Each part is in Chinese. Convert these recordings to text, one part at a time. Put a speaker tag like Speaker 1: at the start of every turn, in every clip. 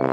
Speaker 1: 大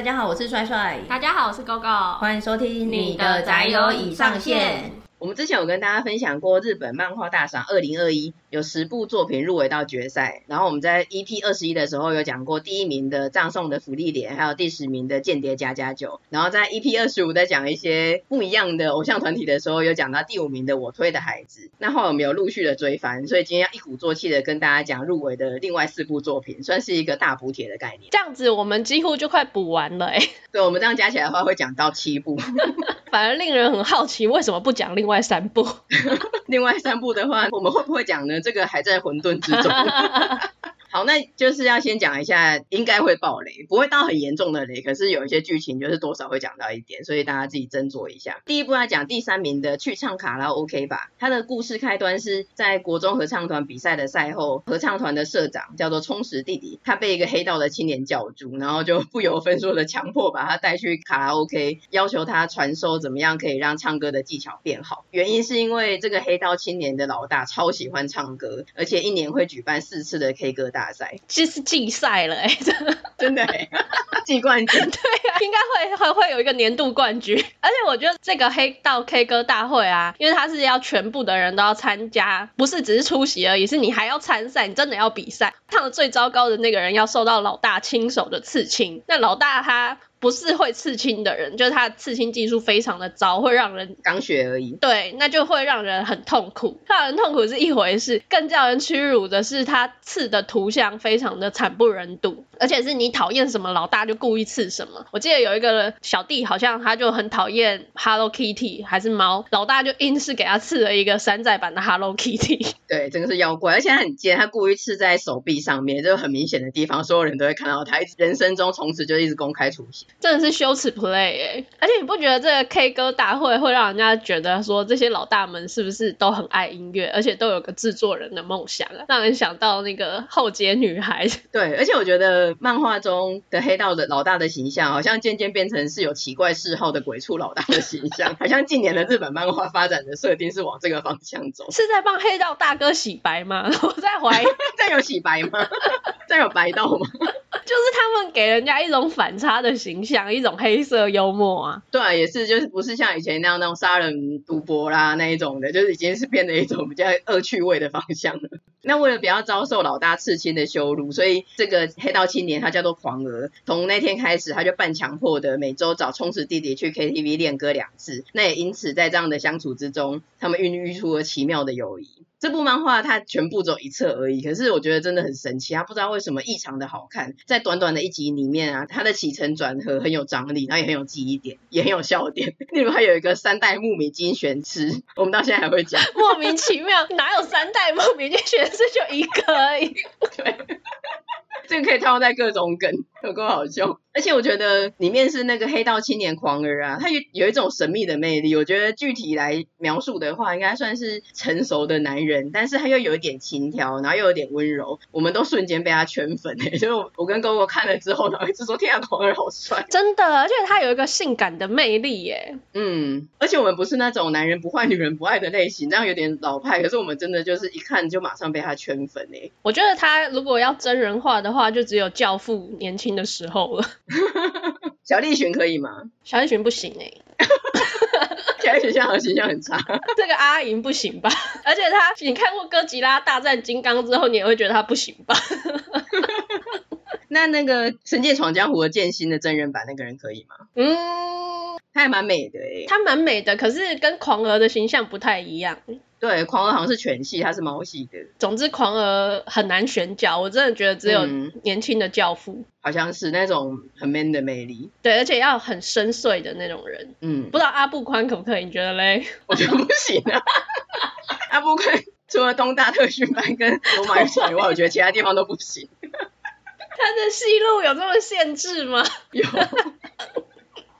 Speaker 1: 家好，我是帅帅。
Speaker 2: 大家好，我是 GoGo。
Speaker 1: 欢迎收听你的宅友已上线。
Speaker 3: 我们之前有跟大家分享过日本漫画大赏二零二一，有十部作品入围到决赛。然后我们在 EP 二十一的时候有讲过第一名的葬送的福利点，还有第十名的间谍家家酒。然后在 EP 二十五在讲一些不一样的偶像团体的时候，有讲到第五名的我推的孩子。那后来我们有陆续的追番，所以今天要一鼓作气的跟大家讲入围的另外四部作品，算是一个大补帖的概念。
Speaker 2: 这样子我们几乎就快补完了哎、欸。
Speaker 3: 对，我们这样加起来的话会讲到七部，
Speaker 2: 反而令人很好奇为什么不讲另外三部。
Speaker 3: 另外三部的话，我们会不会讲呢？这个还在混沌之中。那就是要先讲一下，应该会爆雷，不会到很严重的雷，可是有一些剧情就是多少会讲到一点，所以大家自己斟酌一下。第一部要讲第三名的去唱卡拉 OK 吧。他的故事开端是在国中合唱团比赛的赛后，合唱团的社长叫做充实弟弟，他被一个黑道的青年叫住，然后就不由分说的强迫把他带去卡拉 OK，要求他传授怎么样可以让唱歌的技巧变好。原因是因为这个黑道青年的老大超喜欢唱歌，而且一年会举办四次的 K 歌大。赛赛。
Speaker 2: 其实竞赛了哎、欸，
Speaker 3: 真的。哎，季冠军。
Speaker 2: 对啊，应该会会会有一个年度冠军，而且我觉得这个黑道 K 歌大会啊，因为它是要全部的人都要参加，不是只是出席而已，是你还要参赛，你真的要比赛，唱的最糟糕的那个人要受到老大亲手的刺青，那老大他。不是会刺青的人，就是他的刺青技术非常的糟，会让人
Speaker 3: 刚学而已。
Speaker 2: 对，那就会让人很痛苦。让人痛苦是一回事，更叫人屈辱的是他刺的图像非常的惨不忍睹，而且是你讨厌什么老大就故意刺什么。我记得有一个小弟好像他就很讨厌 Hello Kitty 还是猫，老大就硬是给他刺了一个山寨版的 Hello Kitty。
Speaker 3: 对，真的是妖怪，而且他很尖，他故意刺在手臂上面，就很明显的地方，所有人都会看到他。人生中从此就一直公开出现。
Speaker 2: 真的是羞耻 play 哎、欸，而且你不觉得这个 K 歌大会会让人家觉得说这些老大们是不是都很爱音乐，而且都有个制作人的梦想啊，让人想到那个后街女孩。
Speaker 3: 对，而且我觉得漫画中的黑道的老大的形象，好像渐渐变成是有奇怪嗜好的鬼畜老大的形象，好像近年的日本漫画发展的设定是往这个方向走。
Speaker 2: 是在帮黑道大哥洗白吗？我在怀疑，
Speaker 3: 这有洗白吗？这有白道吗？
Speaker 2: 就是他们给人家一种反差的形象，一种黑色幽默啊。
Speaker 3: 对啊，也是，就是不是像以前那样那种杀人赌博啦那一种的，就是已经是变得一种比较恶趣味的方向了。那为了不要遭受老大刺青的羞辱，所以这个黑道青年他叫做狂儿，从那天开始他就半强迫的每周找充实弟弟去 KTV 练歌两次。那也因此在这样的相处之中，他们孕育出了奇妙的友谊。这部漫画它全部走一册而已，可是我觉得真的很神奇，它不知道为什么异常的好看。在短短的一集里面啊，它的起承转合很有张力，然后也很有记忆点，也很有笑点。例如还有一个三代目米金玄师，我们到现在还会讲，
Speaker 2: 莫名其妙，哪有三代目米金玄师就一个而已。
Speaker 3: 对。这个可以套在各种梗，有够好笑。而且我觉得里面是那个黑道青年狂儿啊，他有有一种神秘的魅力。我觉得具体来描述的话，应该算是成熟的男人，但是他又有一点情调，然后又有点温柔。我们都瞬间被他圈粉诶，所以我我跟哥哥看了之后，然后一直说天啊，狂儿好帅，
Speaker 2: 真的，而且他有一个性感的魅力耶。
Speaker 3: 嗯，而且我们不是那种男人不坏女人不爱的类型，这样有点老派。可是我们真的就是一看就马上被他圈粉诶。
Speaker 2: 我觉得他如果要真人化的话，就只有教父年轻的时候了。
Speaker 3: 小栗旬可以吗？
Speaker 2: 小栗旬不行哎、欸。
Speaker 3: 小栗旬像形象很差。
Speaker 2: 这个阿银不行吧？而且他，你看过哥吉拉大战金刚之后，你也会觉得他不行吧？
Speaker 3: 那那个《神剑闯江湖》的剑心的真人版那个人可以吗？嗯，他还蛮美的诶、欸。
Speaker 2: 他蛮美的，可是跟狂儿的形象不太一样。
Speaker 3: 对，狂儿好像是犬系，他是猫系的。
Speaker 2: 总之，狂儿很难选角，我真的觉得只有年轻的教父、嗯，
Speaker 3: 好像是那种很 man 的魅力。
Speaker 2: 对，而且要很深邃的那种人。嗯，不知道阿布宽可不可以？你觉得嘞？
Speaker 3: 我觉得不行啊。阿布宽除了东大特训班跟罗马浴场以外，我觉得其他地方都不行。他
Speaker 2: 的戏路有这么限制吗？
Speaker 3: 有。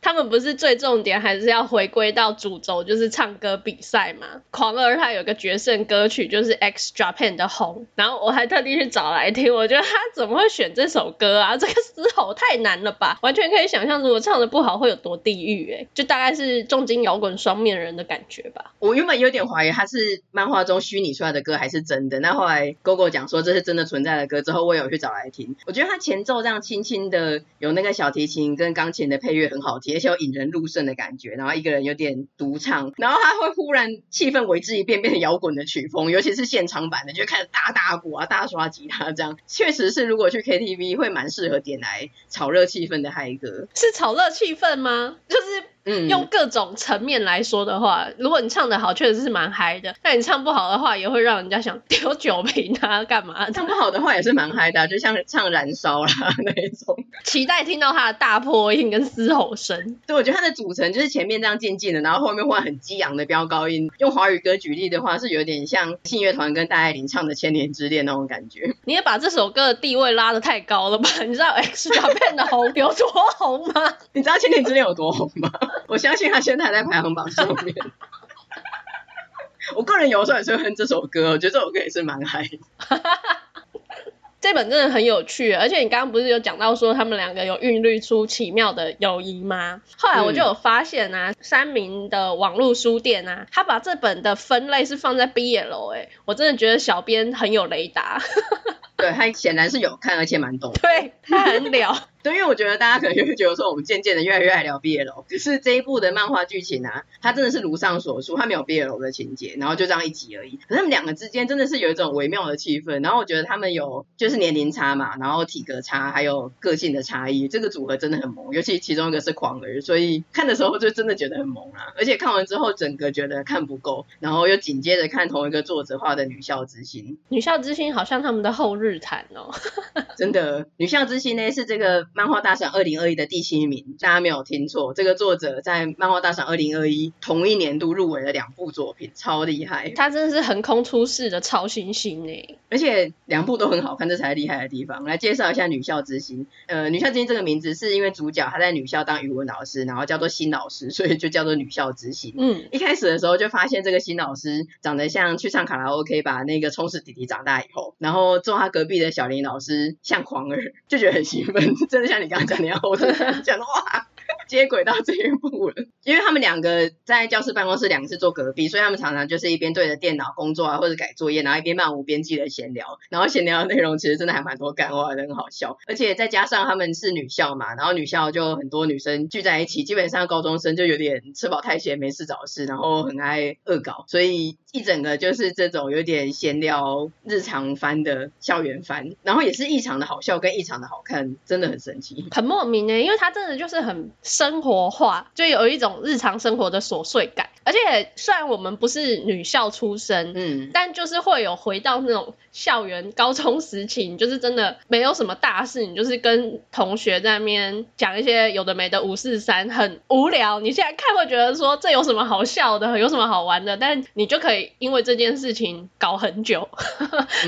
Speaker 2: 他们不是最重点还是要回归到主轴，就是唱歌比赛嘛。狂儿他有个决胜歌曲就是 X Japan 的红，然后我还特地去找来听，我觉得他怎么会选这首歌啊？这个嘶吼太难了吧？完全可以想象如果唱得不好会有多地狱哎，就大概是重金摇滚双面人的感觉吧。
Speaker 3: 我原本有点怀疑他是漫画中虚拟出来的歌还是真的，那后来 GoGo 讲说这是真的存在的歌之后，我有去找来听，我觉得他前奏这样轻轻的有那个小提琴跟钢琴的配乐很好听，而且有引人入胜的感觉，然后一个人有点独唱，然后他会忽然气氛为之一变，变成摇滚的曲风，尤其是现场版的，就开始大打鼓啊、大刷吉他这样，确实是如果去 KTV 会蛮适合点来炒热气氛的嗨歌。
Speaker 2: 是炒热气氛吗？就是。嗯，用各种层面来说的话，如果你唱的好，确实是蛮嗨的；但你唱不好的话，也会让人家想丢酒瓶啊，干嘛？
Speaker 3: 唱不好的话也是蛮嗨的，就像唱《燃烧》啦 那一种。
Speaker 2: 期待听到他的大破音跟嘶吼声。
Speaker 3: 对，我觉得它的组成就是前面这样静静的，然后后面换很激昂的飙高音。用华语歌举例的话，是有点像信乐团跟戴爱玲唱的《千年之恋》那种感觉。
Speaker 2: 你也把这首歌的地位拉得太高了吧？你知道 X Japan 的红有多红吗？
Speaker 3: 你知道《千年之恋》有多红吗？我相信他现在还在排行榜上面。我个人有时候也是会哼这首歌，我觉得这首歌也是蛮嗨。
Speaker 2: 这本真的很有趣，而且你刚刚不是有讲到说他们两个有孕育出奇妙的友谊吗？后来我就有发现啊，三明的网络书店啊，他把这本的分类是放在 BL，哎，我真的觉得小编很有雷达。
Speaker 3: 对，他显然是有看，而且蛮懂。
Speaker 2: 对，他很了。
Speaker 3: 对，因为我觉得大家可能就会觉得说，我们渐渐的越来越爱聊 BL，可是这一部的漫画剧情啊，它真的是如上所述，它没有 BL 的情节，然后就这样一集而已。可是他们两个之间真的是有一种微妙的气氛，然后我觉得他们有就是年龄差嘛，然后体格差，还有个性的差异，这个组合真的很萌，尤其其中一个是狂儿，所以看的时候就真的觉得很萌啊。而且看完之后，整个觉得看不够，然后又紧接着看同一个作者画的《女校之心》，《
Speaker 2: 女校之心》好像他们的后日谈哦，
Speaker 3: 真的，《女校之心》呢是这个漫画大赏二零。二一的第七名，大家没有听错，这个作者在漫画大赏二零二一同一年度入围了两部作品，超厉害。
Speaker 2: 他真的是横空出世的超新星呢，
Speaker 3: 而且两部都很好看，这才是厉害的地方。来介绍一下《女校之心》。呃，《女校之心》这个名字是因为主角她在女校当语文老师，然后叫做新老师，所以就叫做《女校之心》。嗯，一开始的时候就发现这个新老师长得像去唱卡拉 OK 把那个充实弟弟长大以后，然后做他隔壁的小林老师像狂儿，就觉得很兴奋，真的像你刚刚讲的样。我真的讲的话。接轨到这一步了，因为他们两个在教室办公室两个是坐隔壁，所以他们常常就是一边对着电脑工作啊，或者改作业，然后一边漫无边际的闲聊，然后闲聊的内容其实真的还蛮多干话的，很好笑。而且再加上他们是女校嘛，然后女校就很多女生聚在一起，基本上高中生就有点吃饱太闲没事找事，然后很爱恶搞，所 以一整个就是这种有点闲聊日常番的校园番，然后也是异常的好笑跟异常的好看，真的很神奇，
Speaker 2: 很莫名呢，因为它真的就是很。生活化，就有一种日常生活的琐碎感，而且虽然我们不是女校出身，嗯，但就是会有回到那种校园高中时期，你就是真的没有什么大事，你就是跟同学在那边讲一些有的没的五四三，很无聊。你现在看会觉得说这有什么好笑的，有什么好玩的，但你就可以因为这件事情搞很久。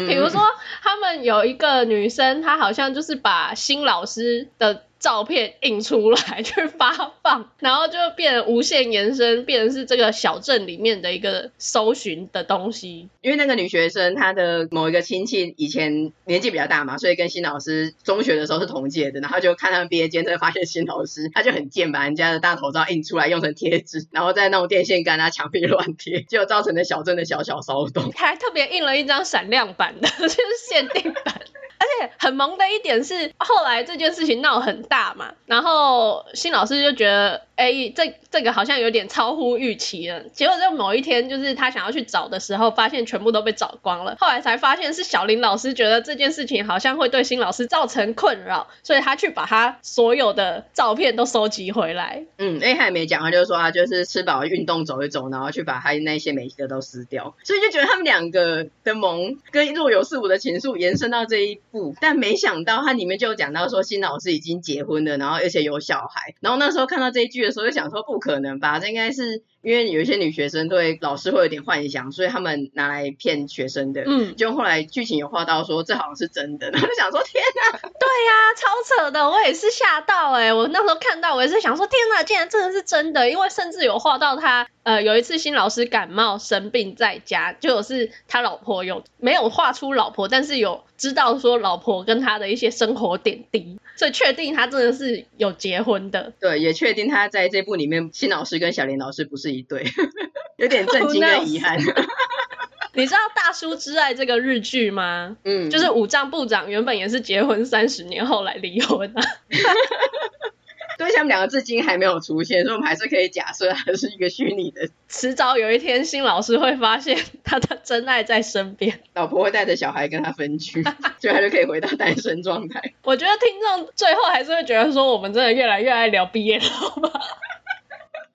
Speaker 2: 比如说，他们有一个女生，她好像就是把新老师的。照片印出来去发放，然后就变无限延伸，变成是这个小镇里面的一个搜寻的东西。
Speaker 3: 因为那个女学生她的某一个亲戚以前年纪比较大嘛，所以跟新老师中学的时候是同届的，然后就看他们毕业间，真的发现新老师他就很贱，把人家的大头照印出来用成贴纸，然后再弄电线杆啊墙壁乱贴，就造成了小镇的小小骚动。
Speaker 2: 他 还特别印了一张闪亮版的，就是限定版。而且很萌的一点是，后来这件事情闹很大嘛，然后新老师就觉得。哎、这这个好像有点超乎预期了。结果在某一天，就是他想要去找的时候，发现全部都被找光了。后来才发现是小林老师觉得这件事情好像会对新老师造成困扰，所以他去把他所有的照片都收集回来。
Speaker 3: 嗯，哎，还没讲，他就说他就是吃饱运动走一走，然后去把他那些每一个都撕掉。所以就觉得他们两个的萌跟若有似无的情愫延伸到这一步，但没想到他里面就讲到说新老师已经结婚了，然后而且有小孩。然后那时候看到这一句。的时候想说不可能吧，这应该是因为有一些女学生对老师会有点幻想，所以他们拿来骗学生的。嗯，就后来剧情有画到说这好像是真的，然后就想说天哪，
Speaker 2: 对呀、啊，超扯的，我也是吓到哎、欸，我那时候看到我也是想说天哪，竟然真的是真的，因为甚至有画到他呃有一次新老师感冒生病在家，就是他老婆有没有画出老婆，但是有知道说老婆跟他的一些生活点滴，所以确定他真的是有结婚的。
Speaker 3: 对，也确定他在这部里面新老师跟小林老师不是一对，有点震惊跟遗憾。
Speaker 2: 你知道《大叔之爱》这个日剧吗？嗯，就是武藏部长原本也是结婚三十年后来离婚啊。
Speaker 3: 对，他们两个至今还没有出现，所以我们还是可以假设他是一个虚拟的。
Speaker 2: 迟早有一天，新老师会发现他的真爱在身边，
Speaker 3: 老婆会带着小孩跟他分居，所以他就可以回到单身状态。
Speaker 2: 我觉得听众最后还是会觉得说，我们真的越来越爱聊毕业了，吧？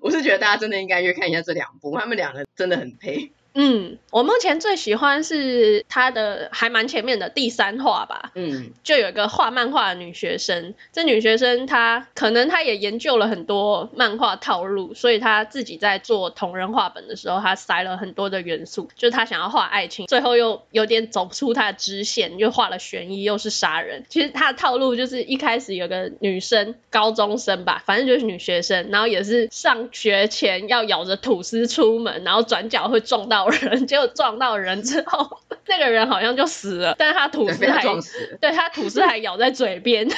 Speaker 3: 我是觉得大家真的应该去看一下这两部，他们两个真的很配。
Speaker 2: 嗯，我目前最喜欢是他的还蛮前面的第三话吧。嗯，就有一个画漫画的女学生，这女学生她可能她也研究了很多漫画套路，所以她自己在做同人画本的时候，她塞了很多的元素，就是她想要画爱情，最后又有点走不出她的支线，又画了悬疑，又是杀人。其实她的套路就是一开始有个女生，高中生吧，反正就是女学生，然后也是上学前要咬着吐司出门，然后转角会撞到。人 结果撞到人之后，那个人好像就死了，但是他吐司还对他吐司还咬在嘴边，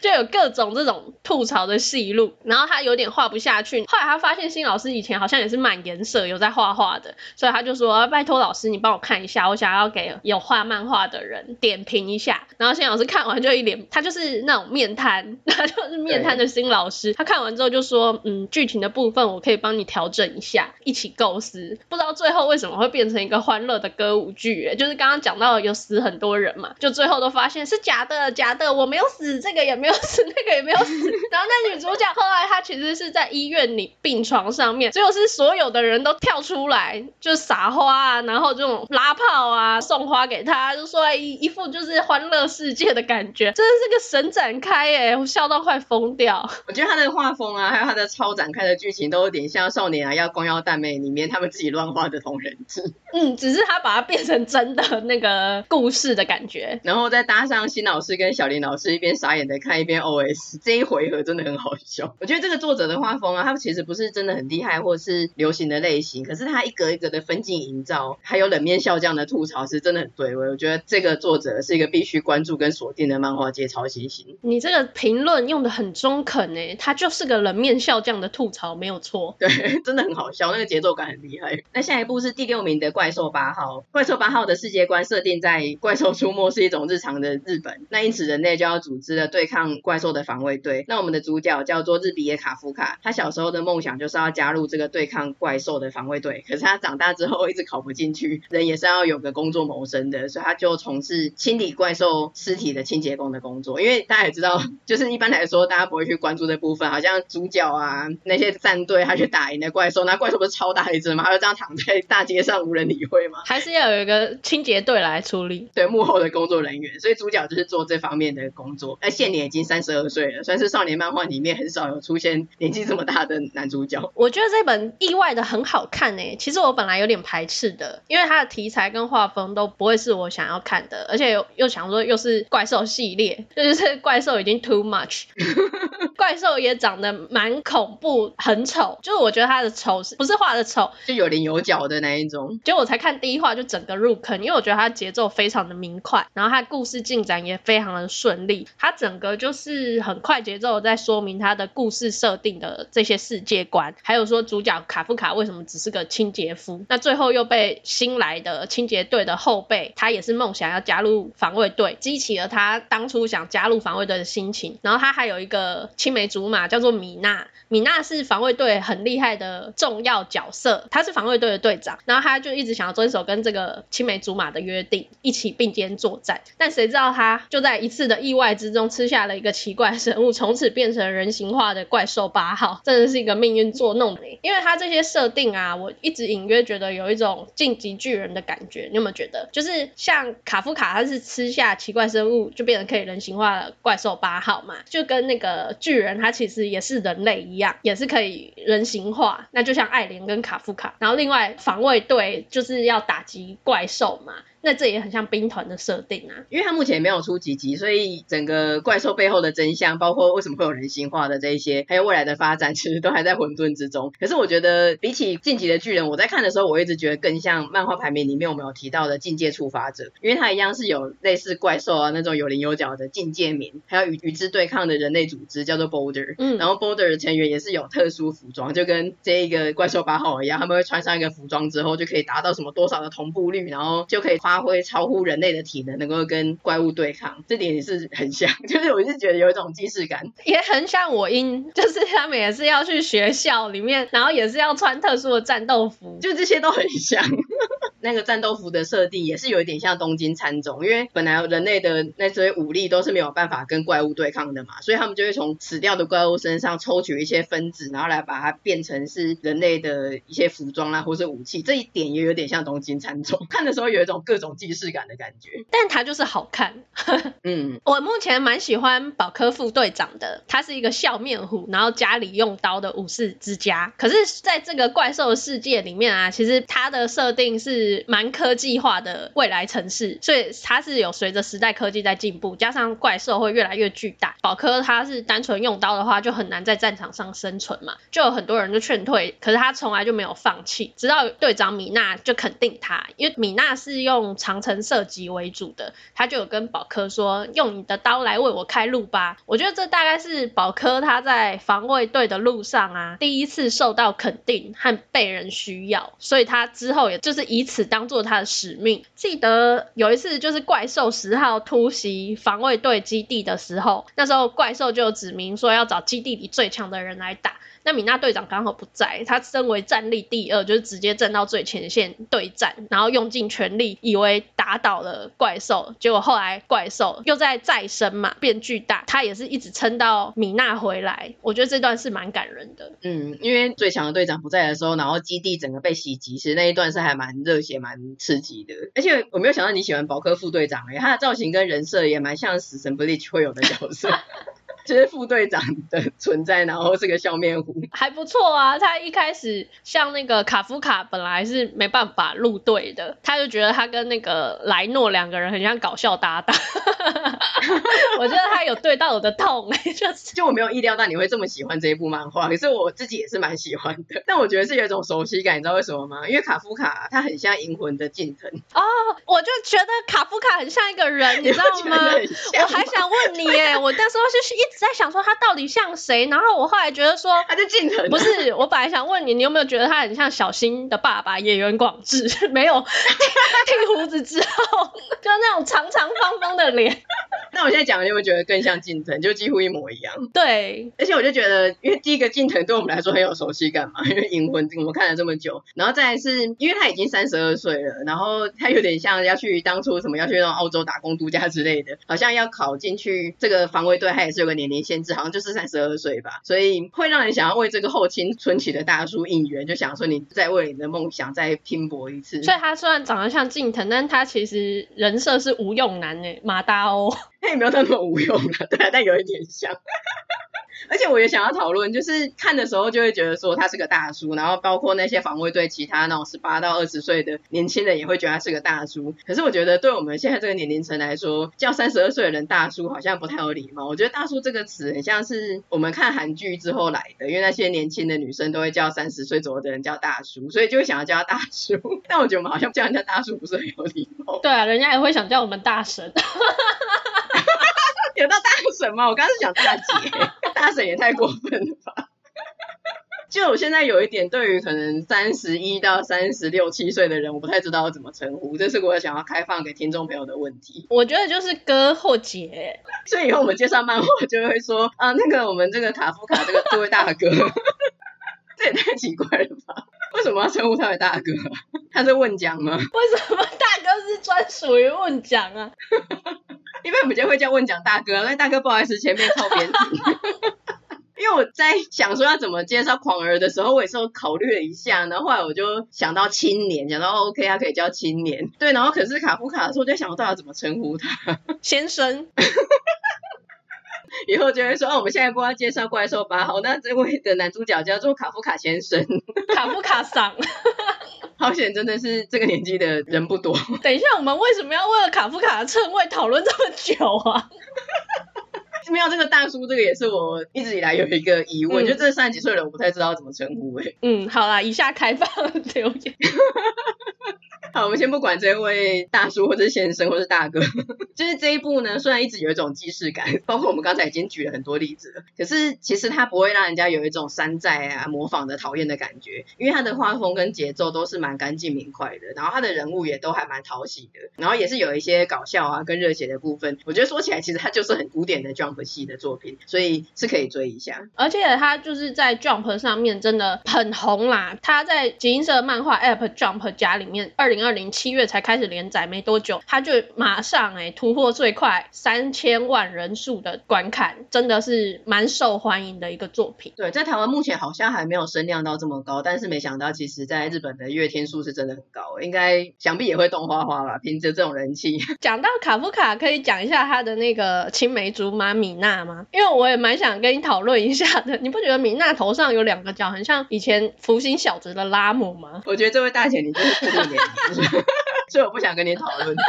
Speaker 2: 就有各种这种吐槽的戏路。然后他有点画不下去，后来他发现新老师以前好像也是蛮颜色，有在画画的，所以他就说：“拜托老师，你帮我看一下，我想要给有画漫画的人点评一下。”然后新老师看完就一脸，他就是那种面瘫，他就是面瘫的新老师。他看完之后就说：“嗯，剧情的部分我可以帮你调整一下，一起构思。”不知道最后。为什么会变成一个欢乐的歌舞剧？就是刚刚讲到有死很多人嘛，就最后都发现是假的，假的，我没有死，这个也没有死，那个也没有死。然后那女主角后来她其实是在医院里病床上面，最后是所有的人都跳出来，就撒花啊，然后这种拉炮啊，送花给她，就说一一副就是欢乐世界的感觉，真的是个神展开哎，我笑到快疯掉。
Speaker 3: 我觉得他的画风啊，还有他的超展开的剧情，都有点像《少年啊要光耀蛋妹》里面他们自己乱画的同人质，
Speaker 2: 嗯，只是他把它变成真的那个故事的感觉，
Speaker 3: 然后再搭上新老师跟小林老师一边傻眼的看一边 OS，这一回合真的很好笑。我觉得这个作者的画风啊，他其实不是真的很厉害或是流行的类型，可是他一格一格的分镜营造，还有冷面笑匠的吐槽是真的很对味。我觉得这个作者是一个必须关注跟锁定的漫画界超新星。
Speaker 2: 你这个评论用的很中肯诶，他就是个冷面笑匠的吐槽没有错，
Speaker 3: 对，真的很好笑，那个节奏感很厉害。那下一步是第六名的怪兽八号。怪兽八号的世界观设定在怪兽出没是一种日常的日本，那因此人类就要组织了对抗怪兽的防卫队。那我们的主角叫做日比野卡夫卡，他小时候的梦想就是要加入这个对抗怪兽的防卫队，可是他长大之后一直考不进去。人也是要有个工作谋生的，所以他就从事清理怪兽尸体的清洁工的工作。因为大家也知道，就是一般来说大家不会去关注这部分，好像主角啊那些战队他去打赢的怪兽，那怪兽不是超大一只吗？他就这样躺在大街上无人理会吗？
Speaker 2: 还是要有一个清洁队来处理？
Speaker 3: 对，幕后的工作人员，所以主角就是做这方面的工作。那现年已经三十二岁了，算是少年漫画里面很少有出现年纪这么大的男主角。
Speaker 2: 我觉得这本意外的很好看诶，其实我本来有点排斥的，因为它的题材跟画风都不会是我想要看的，而且又又想说又是怪兽系列，就是怪兽已经 too much，怪兽也长得蛮恐怖，很丑，就是我觉得他的丑是不是画的丑，
Speaker 3: 就有棱有角的那一种。
Speaker 2: 结果我才看第一话就整个入坑，因为我觉得他节奏非常的明快，然后他故事进展也非常的顺利，他整个就是很快节奏在说明他的故事设定的这些世界观，还有说主角卡夫卡为什么只是个清洁夫，那最后又被新来的清洁队的后辈，他也是梦想要加入防卫队，激起了他当初想加入防卫队的心情。然后他还有一个青梅竹马叫做米娜，米娜是防卫队很厉害的重要角色，她是防卫队的队长，然后他就一直想要遵守跟这个青梅竹马的约定，一起并肩作战。但谁知道他就在一次的意外之中吃下了一个奇怪生物，从此变成人形化的怪兽八号，真的是一个命运作弄的。因为他这些设定啊，我一直隐约觉得有一种晋级巨人的感觉。你有没有觉得，就是像卡夫卡，他是吃下奇怪生物就变成可以人形化的怪兽八号嘛，就跟那个巨人他其实也是人类一样，也是可以人形化。那就像艾莲跟卡夫卡，然后另外防卫队就是要打击怪兽嘛。那这也很像兵团的设定啊，
Speaker 3: 因为他目前也没有出几集，所以整个怪兽背后的真相，包括为什么会有人性化的这一些，还有未来的发展，其实都还在混沌之中。可是我觉得比起进击的巨人，我在看的时候，我一直觉得更像漫画排名里面我们有提到的境界触发者，因为它一样是有类似怪兽啊那种有棱有角的境界民，还有与与之对抗的人类组织叫做 Boulder，嗯，然后 Boulder 的成员也是有特殊服装，就跟这一个怪兽八号一样，他们会穿上一个服装之后就可以达到什么多少的同步率，然后就可以发挥超乎人。人类的体能能够跟怪物对抗，这点也是很像，就是我是觉得有一种既视感，
Speaker 2: 也很像我因，就是他们也是要去学校里面，然后也是要穿特殊的战斗服，
Speaker 3: 就这些都很像。那个战斗服的设定也是有一点像东京喰种，因为本来人类的那些武力都是没有办法跟怪物对抗的嘛，所以他们就会从死掉的怪物身上抽取一些分子，然后来把它变成是人类的一些服装啊，或是武器。这一点也有点像东京喰种，看的时候有一种各种既视感的感觉。
Speaker 2: 但它就是好看。嗯，我目前蛮喜欢宝科副队长的，他是一个笑面虎，然后家里用刀的武士之家。可是在这个怪兽世界里面啊，其实它的设定是。蛮科技化的未来城市，所以它是有随着时代科技在进步，加上怪兽会越来越巨大。宝科他是单纯用刀的话，就很难在战场上生存嘛，就有很多人就劝退，可是他从来就没有放弃，直到队长米娜就肯定他，因为米娜是用长城射击为主的，他就有跟宝科说：“用你的刀来为我开路吧。”我觉得这大概是宝科他在防卫队的路上啊，第一次受到肯定和被人需要，所以他之后也就是以此。当做他的使命。记得有一次，就是怪兽十号突袭防卫队基地的时候，那时候怪兽就指明说要找基地里最强的人来打。那米娜队长刚好不在，他身为战力第二，就是直接站到最前线对战，然后用尽全力，以为打倒了怪兽，结果后来怪兽又在再生嘛，变巨大，他也是一直撑到米娜回来。我觉得这段是蛮感人的。
Speaker 3: 嗯，因为最强的队长不在的时候，然后基地整个被袭击，其实那一段是还蛮热血、蛮刺激的。而且我没有想到你喜欢宝科副队长，哎，他的造型跟人设也蛮像死神 Bleach 会有的角色。就是副队长的存在，然后是个笑面虎，
Speaker 2: 还不错啊。他一开始像那个卡夫卡，本来是没办法入队的，他就觉得他跟那个莱诺两个人很像搞笑搭档。我觉得他有对到我的痛，就是
Speaker 3: 就我没有意料到你会这么喜欢这一部漫画，可是我自己也是蛮喜欢的。但我觉得是有一种熟悉感，你知道为什么吗？因为卡夫卡他很像银魂的近藤
Speaker 2: 哦，我就觉得卡夫卡很像一个人，你知道吗？我还想问你哎，我那时候就是一直在想说他到底像谁，然后我后来觉得说
Speaker 3: 他是近藤，
Speaker 2: 不是，我本来想问你，你有没有觉得他很像小新的爸爸演员广志？没有，剃胡子之后就那种长长方方的脸。
Speaker 3: 那我现在讲，你有没有觉得更像近藤？就几乎一模一样。
Speaker 2: 对，
Speaker 3: 而且我就觉得，因为第一个近藤对我们来说很有熟悉感嘛，因为银魂我们看了这么久，然后再来是因为他已经三十二岁了，然后他有点像要去当初什么要去那种澳洲打工度假之类的，好像要考进去这个防卫队，他也是有个年龄限制，好像就是三十二岁吧，所以会让人想要为这个后青春期的大叔应援，就想说你再为你的梦想再拼搏一次。
Speaker 2: 所以他虽然长得像近藤，但他其实人设是无用男诶，马达欧。
Speaker 3: 他也没有那么无用了，对啊，但有一点像。而且我也想要讨论，就是看的时候就会觉得说他是个大叔，然后包括那些防卫队其他那种十八到二十岁的年轻人也会觉得他是个大叔。可是我觉得对我们现在这个年龄层来说，叫三十二岁的人大叔好像不太有礼貌。我觉得大叔这个词很像是我们看韩剧之后来的，因为那些年轻的女生都会叫三十岁左右的人叫大叔，所以就会想要叫他大叔。但我觉得我们好像叫人家大叔不是很有礼貌。
Speaker 2: 对啊，人家也会想叫我们大神。
Speaker 3: 有到大神吗？我刚刚是讲大姐，大神也太过分了吧！就我现在有一点对于可能三十一到三十六七岁的人，我不太知道要怎么称呼，这是我想要开放给听众朋友的问题。
Speaker 2: 我觉得就是哥或姐，
Speaker 3: 所以以后我们介绍漫画就会说啊，那个我们这个卡夫卡这个这位大哥，这也太奇怪了吧？为什么要称呼他为大哥？他是问奖吗？
Speaker 2: 为什么大哥是专属于问奖啊？
Speaker 3: 因为我们就会叫问讲大哥，那大哥不好意思，前面靠边停。因为我在想说要怎么介绍狂儿的时候，我也是考虑了一下，然后后来我就想到青年，想到 OK，他可以叫青年。对，然后可是卡夫卡的时候，我就想到要怎么称呼他，
Speaker 2: 先生。
Speaker 3: 以后就会说，哦，我们下一步要介绍怪兽八号，那这位的男主角叫做卡夫卡先生，
Speaker 2: 卡夫卡桑。
Speaker 3: 好险，真的是这个年纪的人不多。
Speaker 2: 等一下，我们为什么要为了卡夫卡的称谓讨论这么久啊？
Speaker 3: 没有这个大叔，这个也是我一直以来有一个疑问，嗯、就这三十几岁的人，我不太知道怎么称呼哎。
Speaker 2: 嗯，好啦，以下开放 留言。
Speaker 3: 好，我们先不管这位大叔或者先生或是大哥，就是这一部呢，虽然一直有一种既视感，包括我们刚才已经举了很多例子了，可是其实它不会让人家有一种山寨啊、模仿的讨厌的感觉，因为它的画风跟节奏都是蛮干净明快的，然后它的人物也都还蛮讨喜的，然后也是有一些搞笑啊跟热血的部分，我觉得说起来其实它就是很古典的 Jump 系的作品，所以是可以追一下。
Speaker 2: 而且它就是在 Jump 上面真的很红啦，它在集英社漫画 App Jump 家里面，二零二零七月才。开始连载没多久，他就马上哎、欸、突破最快三千万人数的观看，真的是蛮受欢迎的一个作品。
Speaker 3: 对，在台湾目前好像还没有声量到这么高，但是没想到其实在日本的月天数是真的很高，应该想必也会动画化吧？凭着这种人气。
Speaker 2: 讲到卡夫卡，可以讲一下他的那个青梅竹马米娜吗？因为我也蛮想跟你讨论一下的。你不觉得米娜头上有两个角，很像以前福星小子的拉姆吗？
Speaker 3: 我觉得这位大姐你就是特别年轻。所以我不想跟你讨论。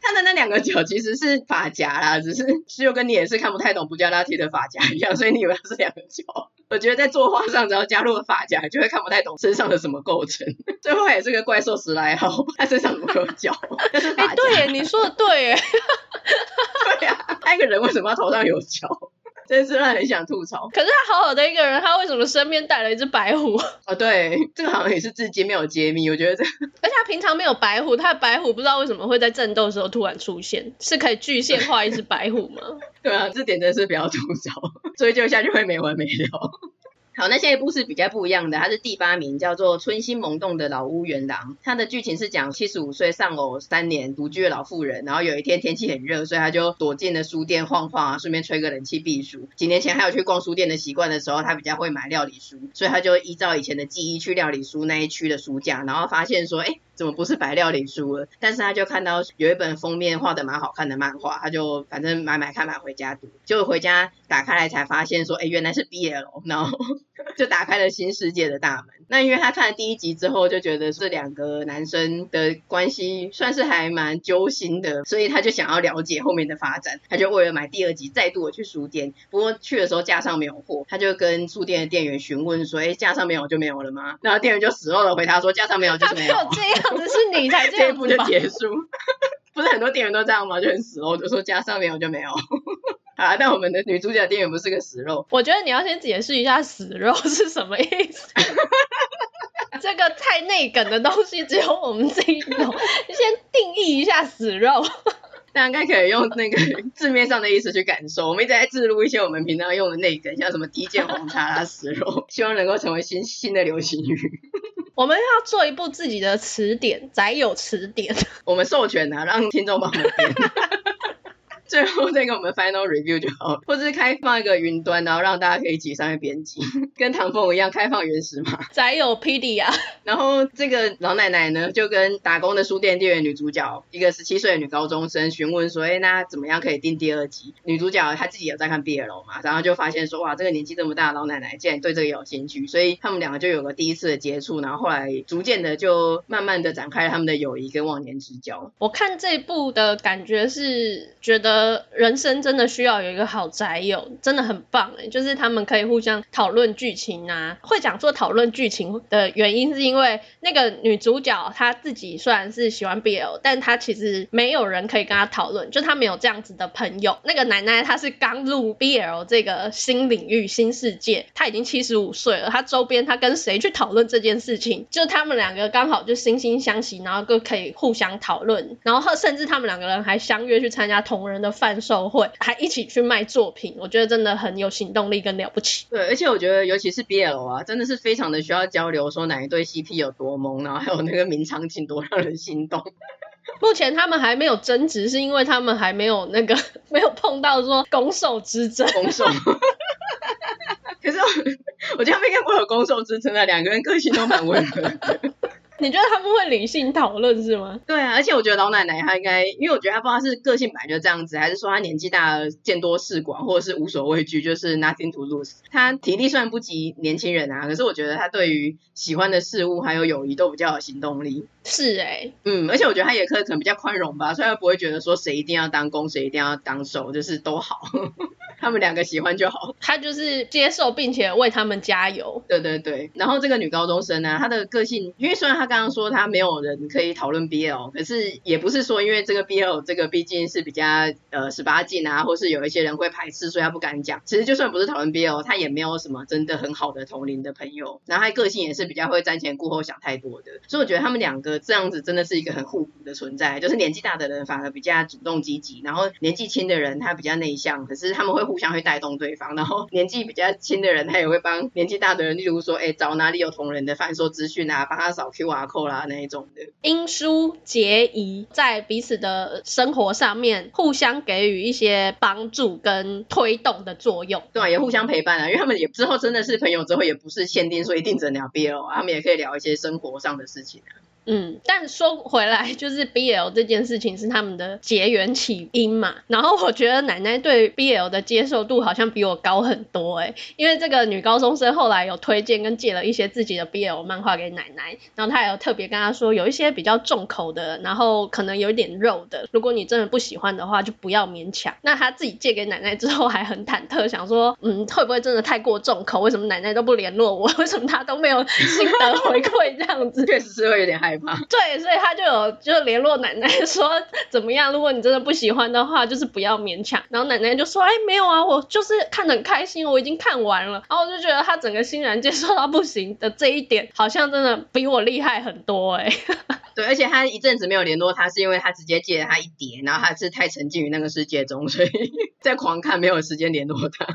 Speaker 3: 他的那两个角其实是发夹啦，只是就跟你也是看不太懂布加拉提的发夹一样，所以你以为它是两个角。我觉得在作画上只要加入了发夹，就会看不太懂身上的什么构成。最后也是个怪兽十来号，他身上怎么有角？那是发夹。
Speaker 2: 哎，对耶，你说的对耶。
Speaker 3: 对呀，他一个人为什么要头上有角？真是让人很想吐槽。
Speaker 2: 可是他好好的一个人，他为什么身边带了一只白虎？
Speaker 3: 哦，对，这个好像也是至今没有揭秘。我觉得这，
Speaker 2: 而且他平常没有白虎，他的白虎不知道为什么会在战斗的时候突然出现，是可以具现化一只白虎吗？
Speaker 3: 对啊，这点真是比较吐槽，追究下去会没完没了。好，那下一部是比较不一样的，它是第八名，叫做《春心萌动的老屋元郎》。它的剧情是讲七十五岁丧偶三年独居的老妇人，然后有一天天气很热，所以他就躲进了书店晃晃，顺便吹个冷气避暑。几年前还有去逛书店的习惯的时候，他比较会买料理书，所以他就依照以前的记忆去料理书那一区的书架，然后发现说，哎。怎么不是白料理书了？但是他就看到有一本封面画的蛮好看的漫画，他就反正买买看买回家读。结果回家打开来才发现说，哎，原来是 BL，然后 就打开了新世界的大门。那因为他看了第一集之后，就觉得这两个男生的关系算是还蛮揪心的，所以他就想要了解后面的发展。他就为了买第二集，再度的去书店。不过去的时候架上没有货，他就跟书店的店员询问说，哎，架上没有就没有了吗？然后店员就死肉的回答说，架上没有就是没有。
Speaker 2: 只是你才这样
Speaker 3: 这一步就结束，不是很多店员都这样吗？就很死肉，就说加上没有就没有。啊，但我们的女主角店员不是个死肉。
Speaker 2: 我觉得你要先解释一下死肉是什么意思。这个太内梗的东西只有我们自己懂。你先定义一下死肉。
Speaker 3: 大家应该可以用那个字面上的意思去感受。我们一直在置入一些我们平常用的内梗，像什么低贱红茶啊、死肉，希望能够成为新新的流行语。
Speaker 2: 我们要做一部自己的词典，宅有词典。
Speaker 3: 我们授权啊，让听众帮我们编。最后再给我们 final review 就好了，或者是开放一个云端，然后让大家可以一起上去编辑，跟唐凤一样开放原始码。
Speaker 2: 宅有 PD 啊，
Speaker 3: 然后这个老奶奶呢，就跟打工的书店店员女主角，一个十七岁的女高中生询问说，哎，那怎么样可以订第二集？女主角她自己有在看 BL 嘛，然后就发现说，哇，这个年纪这么大的老奶奶竟然对这个有兴趣，所以他们两个就有个第一次的接触，然后后来逐渐的就慢慢的展开了他们的友谊跟忘年之交。
Speaker 2: 我看这部的感觉是觉得。呃，人生真的需要有一个好宅友，真的很棒哎！就是他们可以互相讨论剧情啊。会讲说讨论剧情的原因，是因为那个女主角她自己虽然是喜欢 BL，但她其实没有人可以跟她讨论，就她没有这样子的朋友。那个奶奶她是刚入 BL 这个新领域、新世界，她已经七十五岁了，她周边她跟谁去讨论这件事情？就他们两个刚好就惺惺相惜，然后就可以互相讨论，然后甚至他们两个人还相约去参加同人的。贩售会还一起去卖作品，我觉得真的很有行动力跟了不起。
Speaker 3: 对，而且我觉得尤其是 BL 啊，真的是非常的需要交流，说哪一对 CP 有多萌，然后还有那个名场景多让人心动。
Speaker 2: 目前他们还没有争执，是因为他们还没有那个 没有碰到说攻受之争。
Speaker 3: 攻受。可是我，我觉得他们应该不会有攻受之争啊，两个人个性都蛮温和的。
Speaker 2: 你觉得他们会理性讨论是吗？
Speaker 3: 对啊，而且我觉得老奶奶她应该，因为我觉得她不知道是个性本来就这样子，还是说她年纪大了见多识广，或者是无所畏惧，就是 nothing to lose。她体力虽然不及年轻人啊，可是我觉得她对于喜欢的事物还有友谊都比较有行动力。
Speaker 2: 是哎、欸，
Speaker 3: 嗯，而且我觉得她也可可能比较宽容吧，所以她不会觉得说谁一定要当攻，谁一定要当受，就是都好。他们两个喜欢就好，
Speaker 2: 他就是接受并且为他们加油。
Speaker 3: 对对对，然后这个女高中生呢，她的个性，因为虽然她刚刚说他没有人可以讨论 BL，可是也不是说因为这个 BL 这个毕竟是比较呃十八禁啊，或是有一些人会排斥，所以他不敢讲。其实就算不是讨论 BL，他也没有什么真的很好的同龄的朋友。然后他个性也是比较会瞻前顾后想太多的，所以我觉得他们两个这样子真的是一个很互补的存在，就是年纪大的人反而比较主动积极，然后年纪轻的人他比较内向，可是他们会互相会带动对。方，然后年纪比较轻的人，他也会帮年纪大的人，例如说，哎，找哪里有同人的贩售资讯啊，帮他扫 Q 啊 Code 啦那一种的。
Speaker 2: 因书结疑，在彼此的生活上面互相给予一些帮助跟推动的作用，
Speaker 3: 对啊，也互相陪伴啊，因为他们也之后真的是朋友，之后也不是限定说一定只能聊 BL 啊，他们也可以聊一些生活上的事情啊。
Speaker 2: 嗯，但说回来，就是 BL 这件事情是他们的结缘起因嘛。然后我觉得奶奶对 BL 的接受度好像比我高很多诶，因为这个女高中生后来有推荐跟借了一些自己的 BL 漫画给奶奶，然后她也有特别跟她说，有一些比较重口的，然后可能有一点肉的，如果你真的不喜欢的话，就不要勉强。那她自己借给奶奶之后还很忐忑，想说，嗯，会不会真的太过重口？为什么奶奶都不联络我？为什么她都没有心得回馈这样子？
Speaker 3: 确实是会有点害。
Speaker 2: 对，所以他就有就联络奶奶 说怎么样，如果你真的不喜欢的话，就是不要勉强。然后奶奶就说，哎，没有啊，我就是看得很开心，我已经看完了。然后我就觉得他整个欣然接受到不行的这一点，好像真的比我厉害很多哎。
Speaker 3: 对，而且他一阵子没有联络他，是因为他直接借了他一叠，然后他是太沉浸于那个世界中，所以在狂看，没有时间联络他。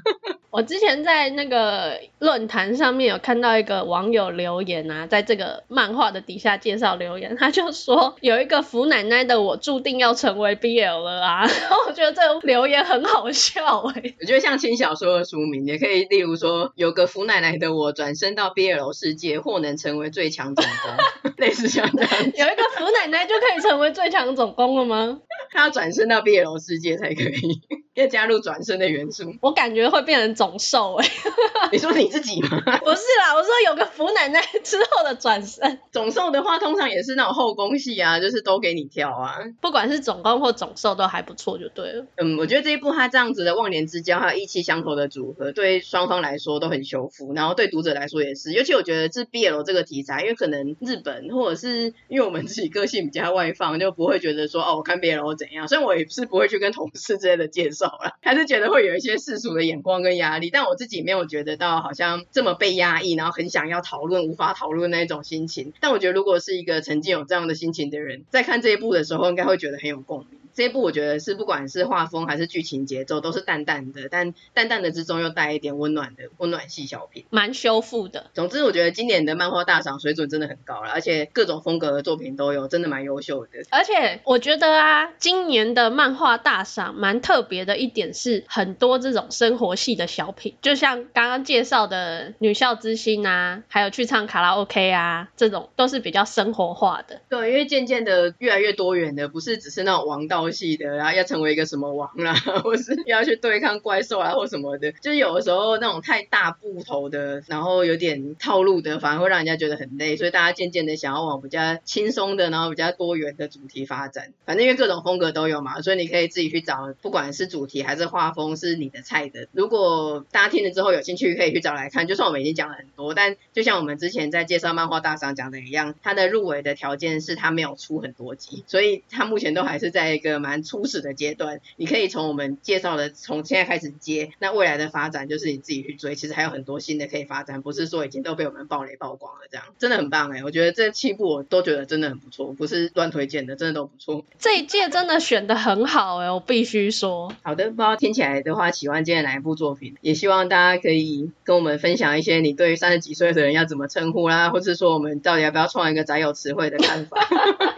Speaker 2: 我之前在那个论坛上面有看到一个网友留言啊，在这个漫画的底下介绍留言，他就说有一个福奶奶的我注定要成为 BL 了啊，然 后我觉得这个留言很好笑哎、欸。
Speaker 3: 我觉得像轻小说的书名也可以，例如说有个福奶奶的我转身到 BL 世界，或能成为最强总攻，类似像这样。
Speaker 2: 有一个福奶奶就可以成为最强总攻了吗？
Speaker 3: 他要转身到 BL 世界才可以。要加入转身的元素，
Speaker 2: 我感觉会变成总兽哎。
Speaker 3: 你说你自己吗？
Speaker 2: 不是啦，我说有个福奶奶之后的转身。
Speaker 3: 总兽的话，通常也是那种后宫戏啊，就是都给你挑啊。
Speaker 2: 不管是总攻或总兽都还不错，就对了。
Speaker 3: 嗯，我觉得这一部他这样子的忘年之交还有意气相投的组合，对双方来说都很修复，然后对读者来说也是。尤其我觉得是 BL 这个题材，因为可能日本或者是因为我们自己个性比较外放，就不会觉得说哦，我看 BL 怎样。虽然我也是不会去跟同事之类的介绍走了，还是觉得。会有一些世俗的眼光跟压力，但我自己没有觉得到好像这么被压抑，然后很想要讨论无法讨论那种心情。但我觉得如果是一个曾经有这样的心情的人，在看这一部的时候，应该会觉得很有共鸣。这一部我觉得是不管是画风还是剧情节奏都是淡淡的，但淡淡的之中又带一点温暖的温暖系小品，
Speaker 2: 蛮修复的。
Speaker 3: 总之我觉得今年的漫画大赏水准真的很高了，而且各种风格的作品都有，真的蛮优秀的。
Speaker 2: 而且我觉得啊，今年的漫画大赏蛮特别的一点是，很多这种生活系的小品，就像刚刚介绍的《女校之星》啊，还有去唱卡拉 OK 啊，这种都是比较生活化的。
Speaker 3: 对，因为渐渐的越来越多元的，不是只是那种王道。游戏的，然后要成为一个什么王啦，或是要去对抗怪兽啊，或什么的，就是有的时候那种太大部头的，然后有点套路的，反而会让人家觉得很累，所以大家渐渐的想要往比较轻松的，然后比较多元的主题发展。反正因为各种风格都有嘛，所以你可以自己去找，不管是主题还是画风是你的菜的。如果大家听了之后有兴趣，可以去找来看。就算我们已经讲了很多，但就像我们之前在介绍漫画大赏讲的一样，它的入围的条件是它没有出很多集，所以它目前都还是在一个。蛮初始的阶段，你可以从我们介绍的从现在开始接，那未来的发展就是你自己去追。其实还有很多新的可以发展，不是说已经都被我们暴雷曝光了这样，真的很棒哎！我觉得这七部我都觉得真的很不错，不是乱推荐的，真的都不错。
Speaker 2: 这一届真的选的很好哎，我必须说。
Speaker 3: 好的，不知道听起来的话，喜欢今天哪一部作品？也希望大家可以跟我们分享一些你对于三十几岁的人要怎么称呼啦，或是说我们到底要不要创一个宅友词汇的看法。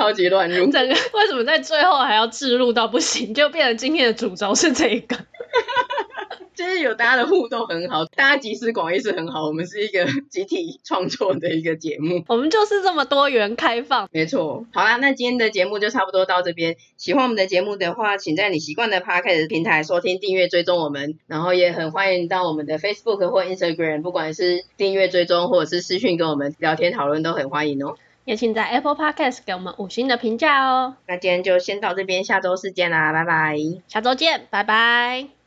Speaker 3: 超级乱入，
Speaker 2: 整个 为什么在最后还要置入到不行，就变成今天的主轴是这个。
Speaker 3: 就是有大家的互动很好，大家集思广益是很好。我们是一个集体创作的一个节目，
Speaker 2: 我们就是这么多元开放。
Speaker 3: 没错。好啦，那今天的节目就差不多到这边。喜欢我们的节目的话，请在你习惯的 Podcast 平台收听、订阅、追踪我们。然后也很欢迎到我们的 Facebook 或 Instagram，不管是订阅、追踪或者是私讯跟我们聊天讨论，都很欢迎哦。
Speaker 2: 也请在 Apple Podcast 给我们五星的评价哦。
Speaker 3: 那今天就先到这边，下周四见啦，拜拜。
Speaker 2: 下周见，拜拜。